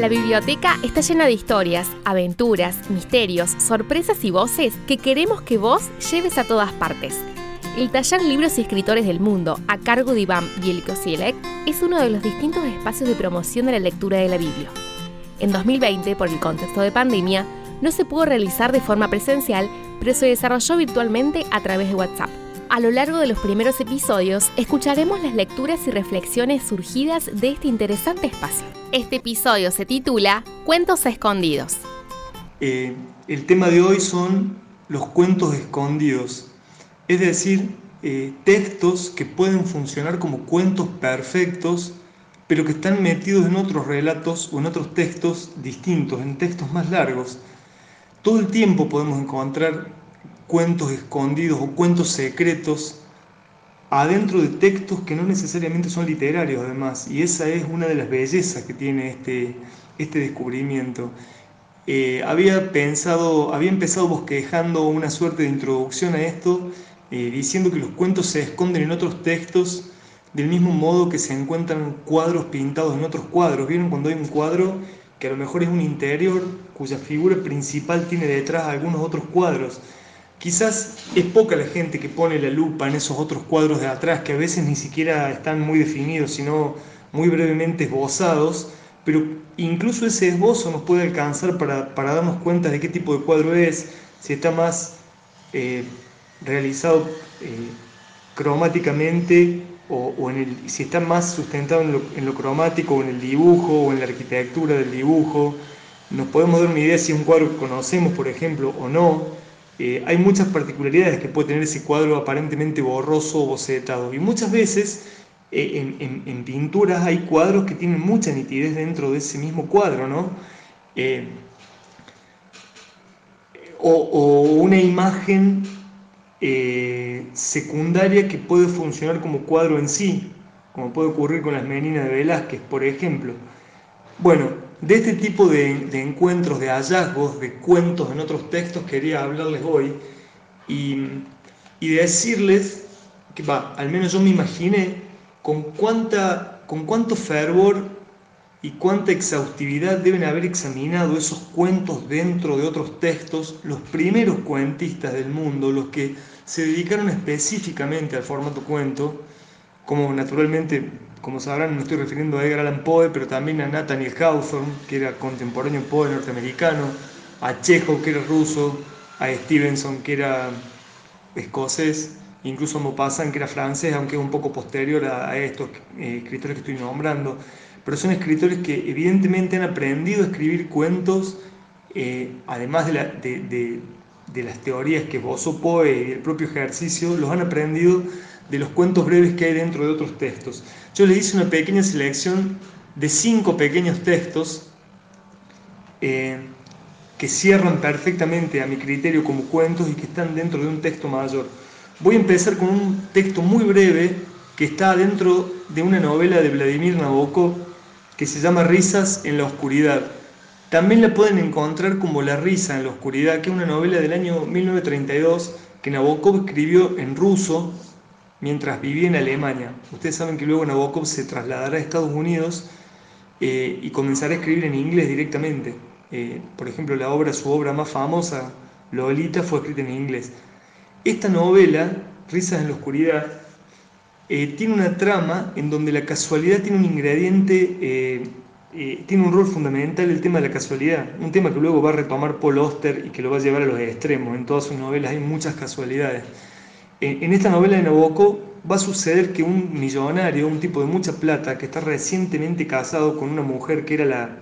La biblioteca está llena de historias, aventuras, misterios, sorpresas y voces que queremos que vos lleves a todas partes. El taller Libros y Escritores del Mundo, a cargo de Iván Bielkosielek, es uno de los distintos espacios de promoción de la lectura de la Biblia. En 2020, por el contexto de pandemia, no se pudo realizar de forma presencial, pero se desarrolló virtualmente a través de WhatsApp. A lo largo de los primeros episodios escucharemos las lecturas y reflexiones surgidas de este interesante espacio. Este episodio se titula Cuentos escondidos. Eh, el tema de hoy son los cuentos escondidos, es decir, eh, textos que pueden funcionar como cuentos perfectos, pero que están metidos en otros relatos o en otros textos distintos, en textos más largos. Todo el tiempo podemos encontrar cuentos escondidos o cuentos secretos adentro de textos que no necesariamente son literarios además, y esa es una de las bellezas que tiene este, este descubrimiento. Eh, había pensado, había empezado bosquejando una suerte de introducción a esto, eh, diciendo que los cuentos se esconden en otros textos del mismo modo que se encuentran cuadros pintados en otros cuadros. ¿Vieron cuando hay un cuadro que a lo mejor es un interior cuya figura principal tiene detrás algunos otros cuadros? Quizás es poca la gente que pone la lupa en esos otros cuadros de atrás, que a veces ni siquiera están muy definidos, sino muy brevemente esbozados, pero incluso ese esbozo nos puede alcanzar para, darnos cuenta de qué tipo de cuadro es, si está más eh, realizado eh, cromáticamente o, si está más sustentado en lo, en lo cromático o en el dibujo o en la arquitectura del dibujo. Nos podemos dar una idea si un cuadro que conocemos, por ejemplo, o no eh, hay muchas particularidades que puede tener ese cuadro aparentemente borroso o bocetado. Y muchas veces eh, en, pinturas hay cuadros que tienen mucha nitidez dentro de ese mismo cuadro, ¿no? Eh, o, una imagen secundaria que puede funcionar como cuadro en sí, como puede ocurrir con las meninas de Velázquez, por ejemplo. Bueno, de este tipo de, encuentros, de hallazgos, de cuentos en otros textos quería hablarles hoy y, decirles que, va, al menos yo me imaginé con, cuánta, con cuánto fervor y cuánta exhaustividad deben haber examinado esos cuentos dentro de otros textos los primeros cuentistas del mundo, los que se dedicaron específicamente al formato cuento, como naturalmente como sabrán, me estoy refiriendo a Edgar Allan Poe, pero también a Nathaniel Hawthorne, que era contemporáneo Poe norteamericano, a Chekhov, que era ruso, a Stevenson, que era escocés, incluso a Maupassant, que era francés, aunque es un poco posterior a, estos eh, escritores que estoy nombrando. Pero son escritores que evidentemente han aprendido a escribir cuentos, eh, además de, de, de, las teorías que esbozó Poe y el propio ejercicio, los han aprendido de los cuentos breves que hay dentro de otros textos. Yo les hice una pequeña selección de cinco pequeños textos eh, que cierran perfectamente a mi criterio como cuentos y que están dentro de un texto mayor. Voy a empezar con un texto muy breve que está dentro de una novela de Vladimir Nabokov que se llama Risas en la Oscuridad. También la pueden encontrar como La risa en la oscuridad, que es una novela del año 1932 que Nabokov escribió en ruso mientras vivía en Alemania. Ustedes saben que luego Nabokov se trasladará a Estados Unidos eh, y comenzará a escribir en inglés directamente. Eh, por ejemplo, la obra, su obra más famosa, Lolita, fue escrita en inglés. Esta novela, Risas en la Oscuridad, eh, tiene una trama en donde la casualidad tiene un ingrediente, tiene un rol fundamental el tema de la casualidad, un tema que luego va a retomar Paul Auster y que lo va a llevar a los extremos. En todas sus novelas hay muchas casualidades en esta novela de Nabokov va a suceder que un millonario, un tipo de mucha plata, que está recientemente casado con una mujer que era la,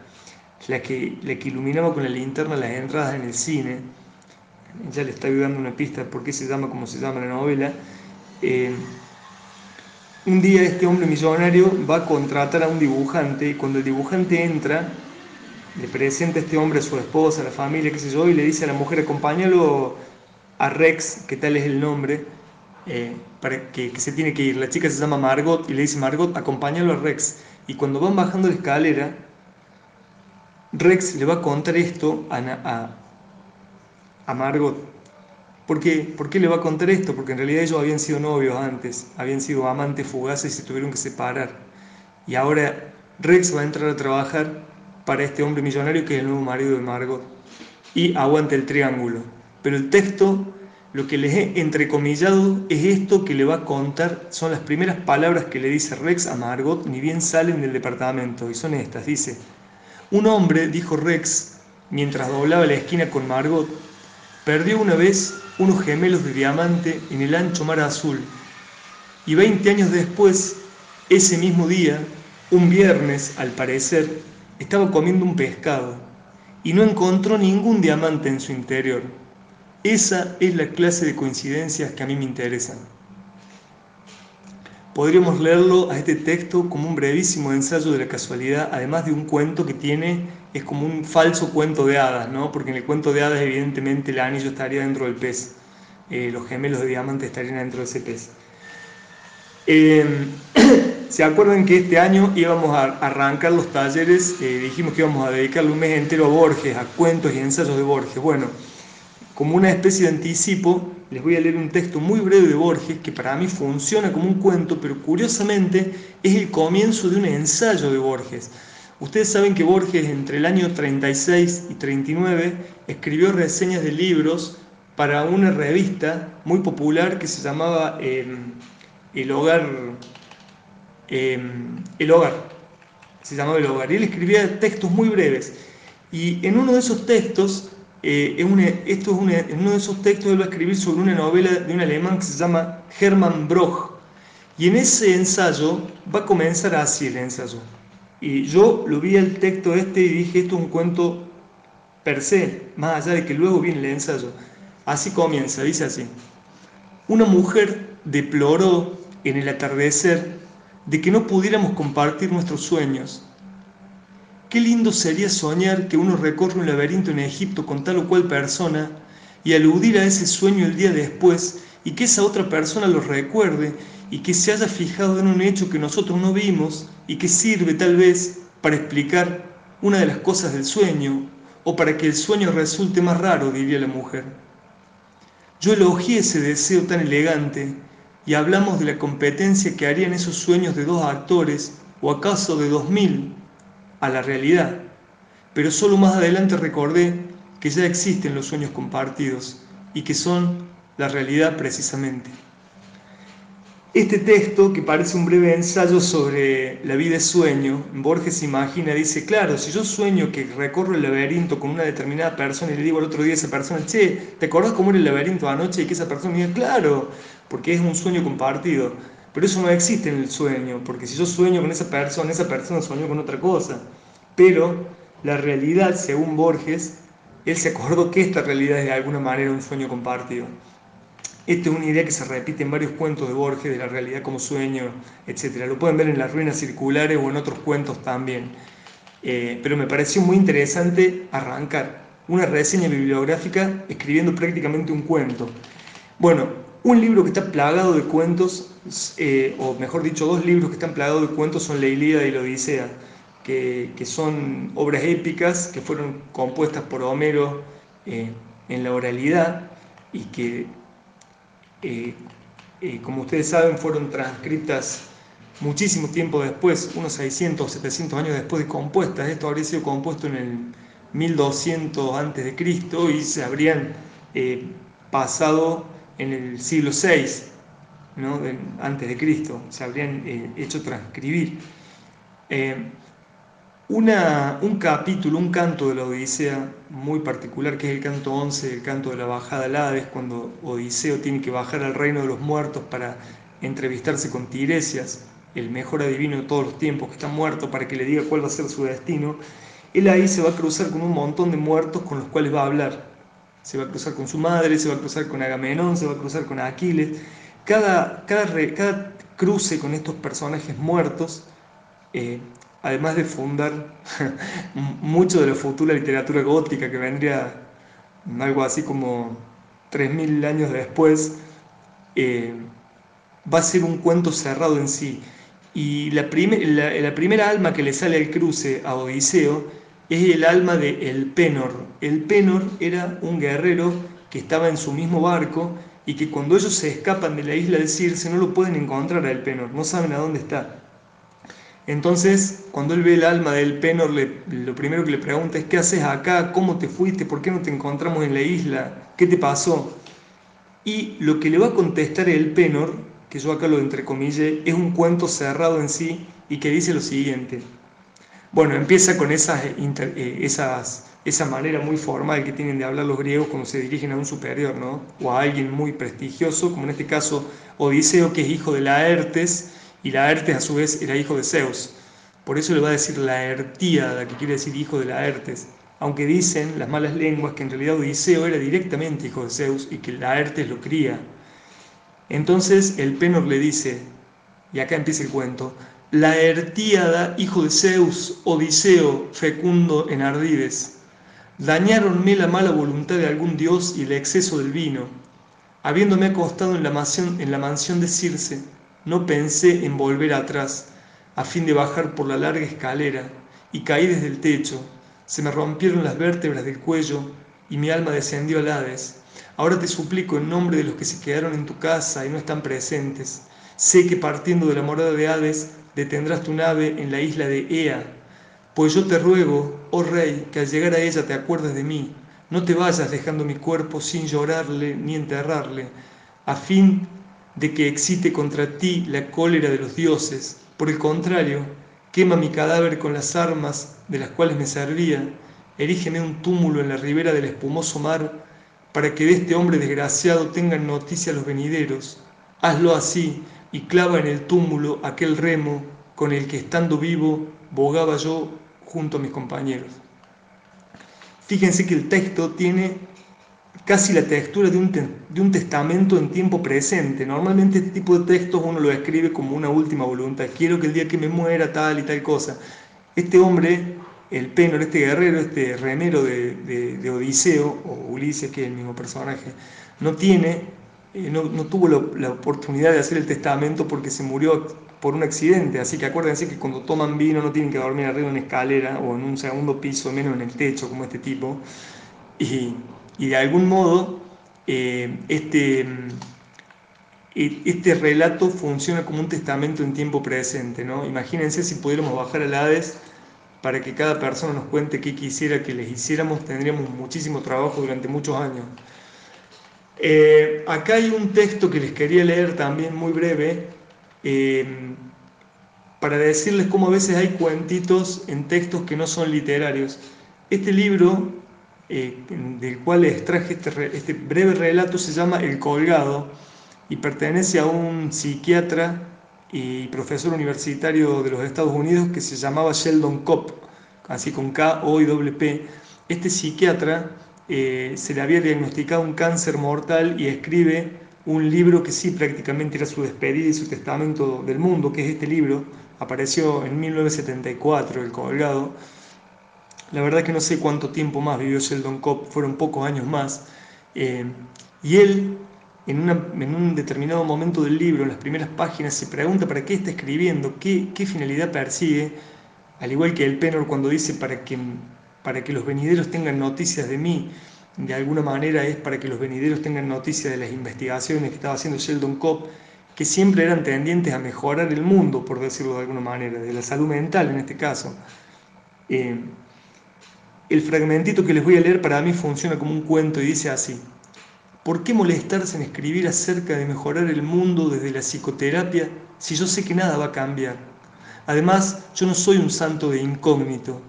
la, que, la que iluminaba con la linterna las entradas en el cine, ya le está dando una pista de por qué se llama como se llama la novela, eh, un día este hombre millonario va a contratar a un dibujante y cuando el dibujante entra, le presenta a este hombre a su esposa, a la familia, qué sé yo, y le dice a la mujer, acompáñalo a Rex, que tal es el nombre, eh, para que, se tiene que ir. La chica se llama Margot y le dice, Margot, acompáñalo a Rex. Y cuando van bajando la escalera, Rex le va a contar esto a, a, Margot. ¿Por qué? ¿Por qué le va a contar esto? Porque en realidad ellos habían sido novios antes, habían sido amantes fugaces y se tuvieron que separar. Y ahora Rex va a entrar a trabajar para este hombre millonario que es el nuevo marido de Margot. Y aguante el triángulo. Pero el texto, lo que les he entrecomillado es esto que le va a contar, son las primeras palabras que le dice Rex a Margot, ni bien salen del departamento, y son estas. Dice, un hombre, dijo Rex, mientras doblaba la esquina con Margot, perdió una vez unos gemelos de diamante en el ancho mar azul, y 20 años después, ese mismo día, un viernes, al parecer, estaba comiendo un pescado y no encontró ningún diamante en su interior. Esa es la clase de coincidencias que a mí me interesan. Podríamos leerlo a este texto como un brevísimo ensayo de la casualidad, además de un cuento que tiene, es como un falso cuento de hadas, ¿no? porque en el cuento de hadas evidentemente el anillo estaría dentro del pez, eh, los gemelos de diamante estarían dentro de ese pez. Eh, ¿Se acuerdan que este año íbamos a arrancar los talleres? Eh, dijimos que íbamos a dedicarle un mes entero a Borges, a cuentos y ensayos de Borges. Bueno, como una especie de anticipo, les voy a leer un texto muy breve de Borges que para mí funciona como un cuento, pero curiosamente es el comienzo de un ensayo de Borges. Ustedes saben que Borges entre el año 36 y 39 escribió reseñas de libros para una revista muy popular que se llamaba eh, El Hogar Em, el hogar, se llamaba El hogar, y él escribía textos muy breves. Y en uno de esos textos, eh, esto es en uno de esos textos él va a escribir sobre una novela de un alemán que se llama Hermann Broch. Y en ese ensayo va a comenzar así el ensayo. Y yo lo vi el texto este y dije, esto es un cuento per se, más allá de que luego viene el ensayo. Así comienza, dice así. Una mujer deploró en el atardecer de que no pudiéramos compartir nuestros sueños. Qué lindo sería soñar que uno recorre un laberinto en Egipto con tal o cual persona y aludir a ese sueño el día después y que esa otra persona lo recuerde y que se haya fijado en un hecho que nosotros no vimos y que sirve tal vez para explicar una de las cosas del sueño o para que el sueño resulte más raro, diría la mujer. Yo elogié ese deseo tan elegante y hablamos de la competencia que harían esos sueños de dos actores, o acaso de dos mil, a la realidad. Pero solo más adelante recordé que ya existen los sueños compartidos y que son la realidad precisamente. Este texto, que parece un breve ensayo sobre la vida de sueño, Borges imagina, dice, claro, si yo sueño que recorro el laberinto con una determinada persona y le digo al otro día a esa persona, che, ¿te acordás cómo era el laberinto anoche? Y que esa persona me diga, claro, porque es un sueño compartido. Pero eso no existe en el sueño, porque si yo sueño con esa persona, esa persona sueño con otra cosa. Pero la realidad, según Borges, él se acordó que esta realidad es de alguna manera un sueño compartido. Esta es una idea que se repite en varios cuentos de Borges, de la realidad como sueño, etc. Lo pueden ver en las ruinas circulares o en otros cuentos también. Eh, pero me pareció muy interesante arrancar una reseña bibliográfica escribiendo prácticamente un cuento. Bueno, un libro que está plagado de cuentos, eh, o mejor dicho, dos libros que están plagados de cuentos son La Ilíada y la Odisea, que, son obras épicas que fueron compuestas por Homero eh, en la oralidad y que, eh, como ustedes saben, fueron transcritas muchísimo tiempo después, unos 600 o 700 años después de compuestas. Esto habría sido compuesto en el 1200 a.C. y se habrían pasado en el siglo VI, antes de Cristo, se habrían eh, hecho transcribir. Eh, una, un capítulo, un canto de la Odisea muy particular, que es el canto 11, el canto de la bajada al Hades, cuando Odiseo tiene que bajar al reino de los muertos para entrevistarse con Tiresias, el mejor adivino de todos los tiempos, que está muerto, para que le diga cuál va a ser su destino, él ahí se va a cruzar con un montón de muertos con los cuales va a hablar se va a cruzar con su madre, se va a cruzar con Agamenón, se va a cruzar con Aquiles. Cada, cada, cada cruce con estos personajes muertos, eh, además de fundar mucho de la futura literatura gótica que vendría algo así como 3.000 años después, eh, va a ser un cuento cerrado en sí. Y la, la primera alma que le sale al cruce a Odiseo es el alma de El Penor. El Penor era un guerrero que estaba en su mismo barco y que cuando ellos se escapan de la isla de Circe no lo pueden encontrar a El Penor, no saben a dónde está. Entonces, cuando él ve el alma del Penor, lo primero que le pregunta es, ¿qué haces acá? ¿Cómo te fuiste? ¿Por qué no te encontramos en la isla? ¿Qué te pasó? Y lo que le va a contestar el Penor, que yo acá lo entrecomille, es un cuento cerrado en sí y que dice lo siguiente. Bueno, empieza con esas, eh, esas, esa manera muy formal que tienen de hablar los griegos cuando se dirigen a un superior, ¿no? O a alguien muy prestigioso, como en este caso Odiseo, que es hijo de Laertes, y Laertes a su vez era hijo de Zeus. Por eso le va a decir Laertíada, que quiere decir hijo de Laertes. Aunque dicen las malas lenguas que en realidad Odiseo era directamente hijo de Zeus y que Laertes lo cría. Entonces el Penor le dice, y acá empieza el cuento, Laertíada, hijo de Zeus, Odiseo, fecundo en ardides. Dañáronme la mala voluntad de algún dios y el exceso del vino. Habiéndome acostado en la mansión, en la mansión de Circe, no pensé en volver atrás, a fin de bajar por la larga escalera, y caí desde el techo. Se me rompieron las vértebras del cuello y mi alma descendió al Hades. Ahora te suplico en nombre de los que se quedaron en tu casa y no están presentes. Sé que partiendo de la morada de Hades detendrás tu nave en la isla de Ea. Pues yo te ruego, oh rey, que al llegar a ella te acuerdes de mí. No te vayas dejando mi cuerpo sin llorarle ni enterrarle, a fin de que excite contra ti la cólera de los dioses. Por el contrario, quema mi cadáver con las armas de las cuales me servía, erígeme un túmulo en la ribera del espumoso mar, para que de este hombre desgraciado tengan noticia los venideros. Hazlo así y clava en el túmulo aquel remo con el que estando vivo bogaba yo junto a mis compañeros. Fíjense que el texto tiene casi la textura de un, de un testamento en tiempo presente. Normalmente este tipo de textos uno lo escribe como una última voluntad. Quiero que el día que me muera tal y tal cosa. Este hombre, el Penor, este guerrero, este remero de, de, Odiseo, o Ulises, que es el mismo personaje, no tiene, eh, no, no, tuvo la, la, oportunidad de hacer el testamento porque se murió por un accidente. Así que acuérdense que cuando toman vino no tienen que dormir arriba en una escalera o en un segundo piso, menos en el techo, como este tipo. Y y de algún modo eh, este, e, este relato funciona como un testamento en tiempo presente. ¿no? Imagínense si pudiéramos bajar al Hades para que cada persona nos cuente qué quisiera que les hiciéramos, tendríamos muchísimo trabajo durante muchos años. Eh, acá hay un texto que les quería leer también muy breve, eh, para decirles cómo a veces hay cuentitos en textos que no son literarios. Este libro eh, del cual extraje este, este, breve relato, se llama El Colgado y pertenece a un psiquiatra y profesor universitario de los Estados Unidos que se llamaba Sheldon Kopp, así con K, O y P. Este psiquiatra eh, se le había diagnosticado un cáncer mortal y escribe un libro que sí prácticamente era su despedida y su testamento del mundo, que es este libro, apareció en 1974, El Colgado, la verdad que no sé cuánto tiempo más vivió Sheldon Cobb, fueron pocos años más. Eh, y él, en, un determinado momento del libro, en las primeras páginas, se pregunta para qué está escribiendo, qué, qué finalidad persigue, al igual que el Penor cuando dice para que, para que los venideros tengan noticias de mí, de alguna manera es para que los venideros tengan noticias de las investigaciones que estaba haciendo Sheldon Cobb, que siempre eran tendientes a mejorar el mundo, por decirlo de alguna manera, de la salud mental en este caso. Eh, el fragmentito que les voy a leer para mí funciona como un cuento y dice así. ¿Por qué molestarse en escribir acerca de mejorar el mundo desde la psicoterapia si yo sé que nada va a cambiar? Además, yo no soy un santo de incógnito.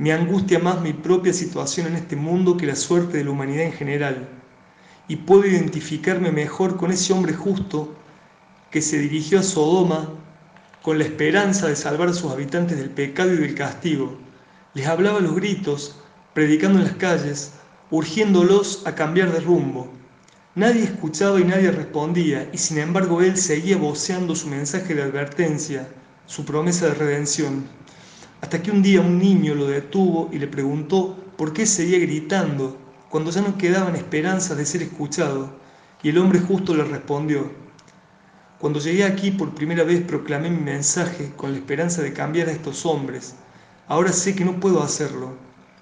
Me angustia más mi propia situación en este mundo que la suerte de la humanidad en general. Y puedo identificarme mejor con ese hombre justo que se dirigió a Sodoma con la esperanza de salvar a sus habitantes del pecado y del castigo les hablaba a los gritos, predicando en las calles, urgiéndolos a cambiar de rumbo. Nadie escuchaba y nadie respondía, y sin embargo él seguía voceando su mensaje de advertencia, su promesa de redención, hasta que un día un niño lo detuvo y le preguntó por qué seguía gritando cuando ya no quedaban esperanzas de ser escuchado, y el hombre justo le respondió, cuando llegué aquí por primera vez proclamé mi mensaje con la esperanza de cambiar a estos hombres, Ahora sé que no puedo hacerlo.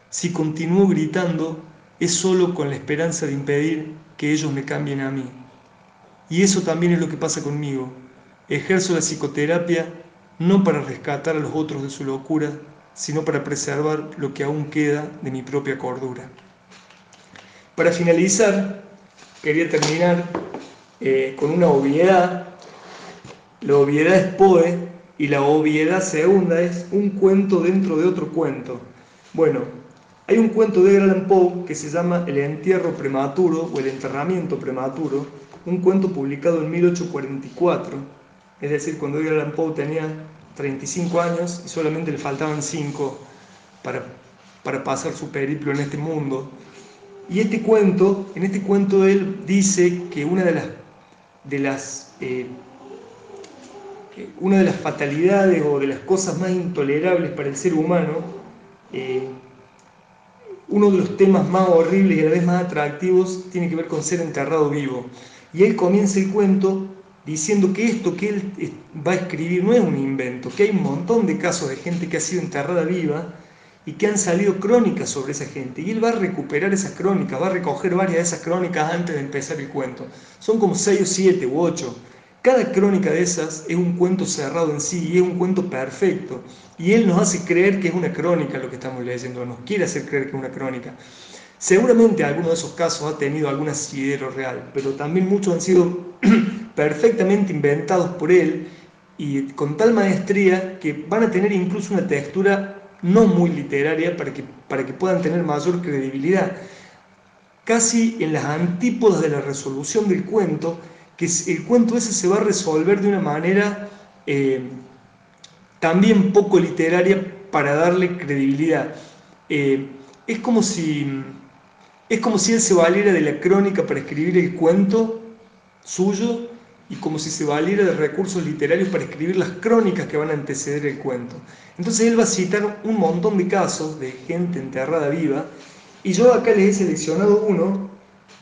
Si continúo gritando, es solo con la esperanza de impedir que ellos me cambien a mí. Y eso también es lo que pasa conmigo. Ejerzo la psicoterapia no para rescatar a los otros de su locura, sino para preservar lo que aún queda de mi propia cordura. Para finalizar, quería terminar eh, con una obviedad. La obviedad es Poe y la obviedad segunda es un cuento dentro de otro cuento. Bueno, hay un cuento de Allan Poe que se llama El entierro prematuro o El enterramiento prematuro, un cuento publicado en 1844, es decir, cuando Edgar Allan Poe tenía 35 años y solamente le faltaban 5 para, para pasar su periplo en este mundo. Y este cuento, en este cuento él dice que una de las, de las, eh, una de las fatalidades o de las cosas más intolerables para el ser humano, eh, uno de los temas más horribles y a la vez más atractivos tiene que ver con ser enterrado vivo. Y él comienza el cuento diciendo que esto que él va a escribir no es un invento, que hay un montón de casos de gente que ha sido enterrada viva y que han salido crónicas sobre esa gente. Y él va a recuperar esas crónicas, va a recoger varias de esas crónicas antes de empezar el cuento. Son como seis o siete u ocho. Cada crónica de esas es un cuento cerrado en sí y es un cuento perfecto. Y él nos hace creer que es una crónica lo que estamos leyendo, nos quiere hacer creer que es una crónica. Seguramente alguno de esos casos ha tenido algún asidero real, pero también muchos han sido perfectamente inventados por él y con tal maestría que van a tener incluso una textura no muy literaria para que, para que puedan tener mayor credibilidad. Casi en las antípodas de la resolución del cuento, que el cuento ese se va a resolver de una manera eh, también poco literaria para darle credibilidad. Eh, es como si es como si él se valiera de la crónica para escribir el cuento suyo y como si se valiera de recursos literarios para escribir las crónicas que van a anteceder el cuento. Entonces él va a citar un montón de casos de gente enterrada viva y yo acá les he seleccionado uno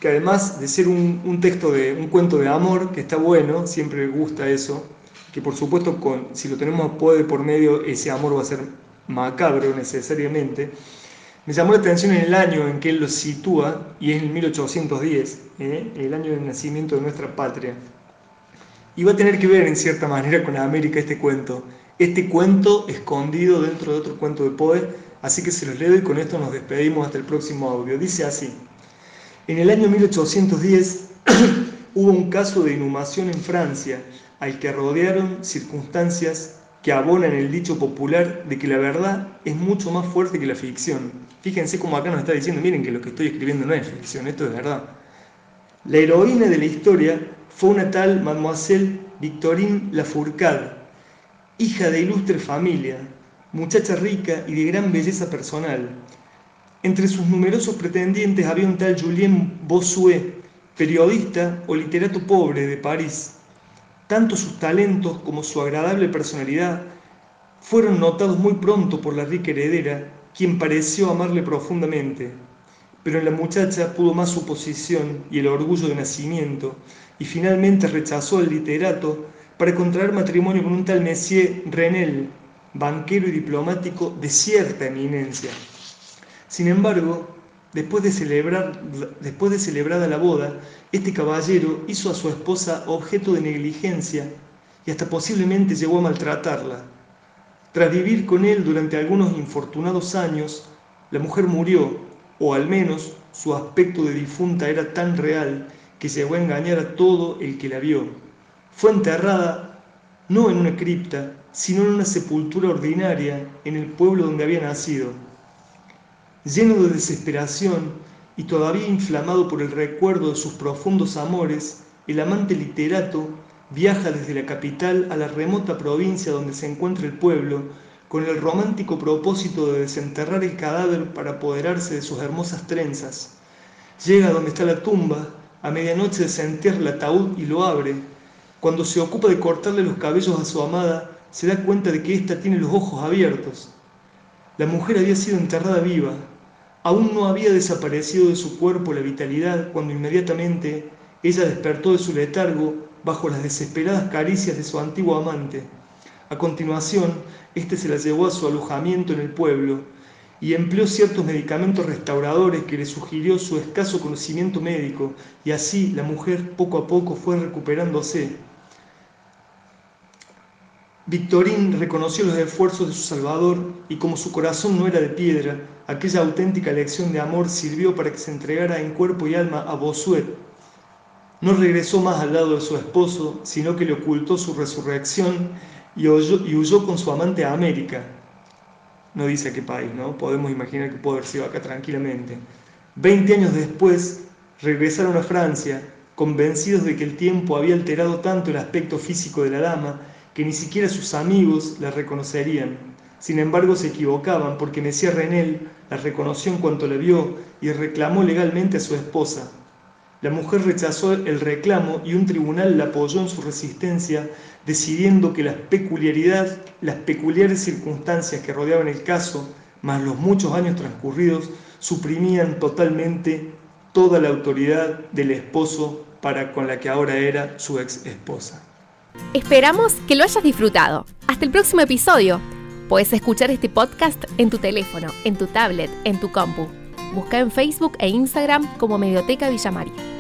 que además de ser un, texto de un cuento de amor, que está bueno, siempre gusta eso, que por supuesto con, si lo tenemos puede por medio, ese amor va a ser macabro necesariamente, me llamó la atención en el año en que él lo sitúa, y es en 1810, ¿eh? el año del nacimiento de nuestra patria. Y va a tener que ver en cierta manera con América este cuento, este cuento escondido dentro de otro cuento de Poe, así que se los leo y con esto nos despedimos hasta el próximo audio. Dice así, en el año 1810 hubo un caso de inhumación en Francia, al que rodearon circunstancias que abonan el dicho popular de que la verdad es mucho más fuerte que la ficción. Fíjense cómo acá nos está diciendo, miren que lo que estoy escribiendo no es ficción, esto es verdad. La heroína de la historia fue una tal Mademoiselle Victorine Lafourcade, hija de ilustre familia, muchacha rica y de gran belleza personal. Entre sus numerosos pretendientes había un tal Julien Bossuet, periodista o literato pobre de París, tanto sus talentos como su agradable personalidad fueron notados muy pronto por la rica heredera, quien pareció amarle profundamente. Pero en la muchacha pudo más su posición y el orgullo de nacimiento, y finalmente rechazó al literato para contraer matrimonio con un tal Messier Renel, banquero y diplomático de cierta eminencia. Sin embargo, Después de, celebrar, después de celebrada la boda, este caballero hizo a su esposa objeto de negligencia y hasta posiblemente llegó a maltratarla. Tras vivir con él durante algunos infortunados años, la mujer murió, o al menos su aspecto de difunta era tan real que llegó a engañar a todo el que la vio. Fue enterrada no en una cripta, sino en una sepultura ordinaria en el pueblo donde había nacido. Lleno de desesperación y todavía inflamado por el recuerdo de sus profundos amores, el amante literato viaja desde la capital a la remota provincia donde se encuentra el pueblo, con el romántico propósito de desenterrar el cadáver para apoderarse de sus hermosas trenzas. Llega donde está la tumba, a medianoche desentierra el ataúd y lo abre. Cuando se ocupa de cortarle los cabellos a su amada, se da cuenta de que ésta tiene los ojos abiertos. La mujer había sido enterrada viva, Aún no había desaparecido de su cuerpo la vitalidad cuando inmediatamente ella despertó de su letargo bajo las desesperadas caricias de su antiguo amante. A continuación, éste se la llevó a su alojamiento en el pueblo y empleó ciertos medicamentos restauradores que le sugirió su escaso conocimiento médico, y así la mujer poco a poco fue recuperándose. Victorín reconoció los esfuerzos de su Salvador y como su corazón no era de piedra, aquella auténtica lección de amor sirvió para que se entregara en cuerpo y alma a Bosuet. No regresó más al lado de su esposo, sino que le ocultó su resurrección y huyó, con su amante a América. No dice a qué país, ¿no? Podemos imaginar que puede haber sido acá tranquilamente. Veinte años después, regresaron a Francia, convencidos de que el tiempo había alterado tanto el aspecto físico de la dama que ni siquiera sus amigos la reconocerían. Sin embargo, se equivocaban porque Mesía Renel la reconoció en cuanto la vio y reclamó legalmente a su esposa. La mujer rechazó el reclamo y un tribunal la apoyó en su resistencia, decidiendo que las, peculiaridad, las peculiares circunstancias que rodeaban el caso, más los muchos años transcurridos, suprimían totalmente toda la autoridad del esposo para con la que ahora era su ex esposa. Esperamos que lo hayas disfrutado. Hasta el próximo episodio. Puedes escuchar este podcast en tu teléfono, en tu tablet, en tu compu. Busca en Facebook e Instagram como Medioteca Villa María.